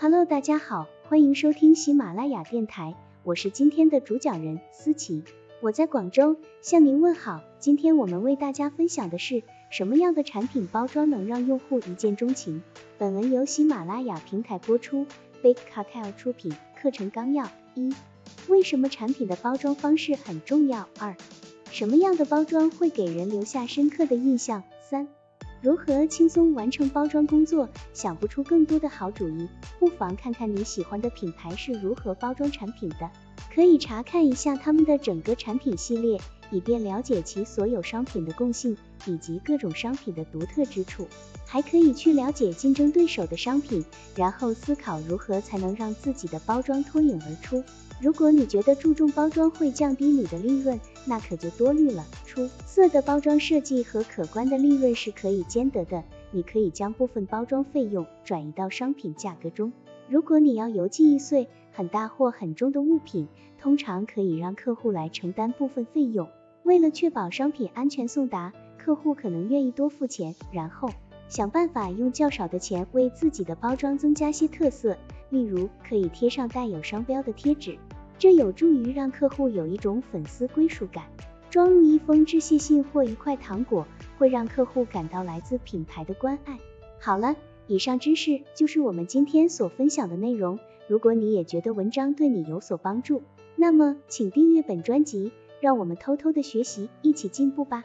Hello，大家好，欢迎收听喜马拉雅电台，我是今天的主讲人思琪，我在广州向您问好。今天我们为大家分享的是什么样的产品包装能让用户一见钟情？本文由喜马拉雅平台播出，Big Cartel 出品。课程纲要：一、为什么产品的包装方式很重要？二、什么样的包装会给人留下深刻的印象？三、如何轻松完成包装工作？想不出更多的好主意，不妨看看你喜欢的品牌是如何包装产品的，可以查看一下他们的整个产品系列，以便了解其所有商品的共性以及各种商品的独特之处。还可以去了解竞争对手的商品，然后思考如何才能让自己的包装脱颖而出。如果你觉得注重包装会降低你的利润，那可就多虑了。出色的包装设计和可观的利润是可以兼得的。你可以将部分包装费用转移到商品价格中。如果你要邮寄易碎、很大或很重的物品，通常可以让客户来承担部分费用。为了确保商品安全送达，客户可能愿意多付钱，然后想办法用较少的钱为自己的包装增加些特色，例如可以贴上带有商标的贴纸。这有助于让客户有一种粉丝归属感。装入一封致谢信或一块糖果，会让客户感到来自品牌的关爱。好了，以上知识就是我们今天所分享的内容。如果你也觉得文章对你有所帮助，那么请订阅本专辑，让我们偷偷的学习，一起进步吧。